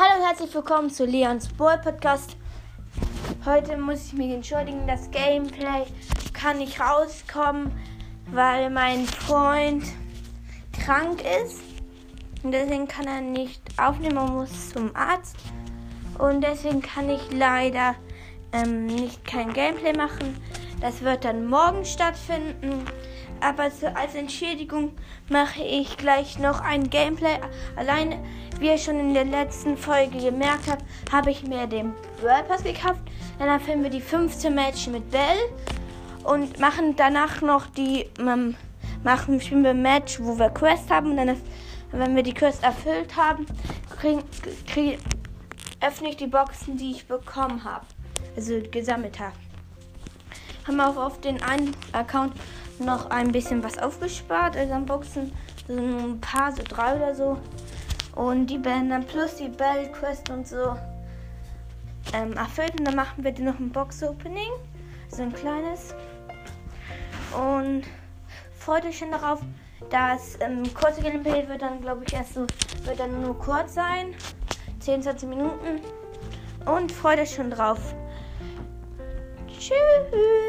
Hallo und herzlich willkommen zu Leons Ball Podcast. Heute muss ich mich entschuldigen, das Gameplay kann nicht rauskommen, weil mein Freund krank ist. Und deswegen kann er nicht aufnehmen und muss zum Arzt. Und deswegen kann ich leider ähm, nicht kein Gameplay machen. Das wird dann morgen stattfinden. Aber so als Entschädigung mache ich gleich noch ein Gameplay. Alleine, wie ihr schon in der letzten Folge gemerkt habt, habe ich mir den World Pass gekauft. Dann filmen wir die 15 Matches mit Bell und machen danach noch die ähm, machen spielen wir Match, wo wir Quest haben. Und dann, wenn wir die Quest erfüllt haben, krieg, krieg, öffne ich die Boxen, die ich bekommen habe, also gesammelt habe. Haben auch auf den einen Account noch ein bisschen was aufgespart, also an Boxen, so ein paar, so drei oder so. Und die werden dann plus die Bell Quest und so ähm, erfüllt. Und dann machen wir noch ein Box-Opening, so ein kleines. Und freut euch schon darauf. Das ähm, kurze Gameplay wird dann, glaube ich, erst so, wird dann nur kurz sein. 10, 20 Minuten. Und freut euch schon drauf. Tschüss.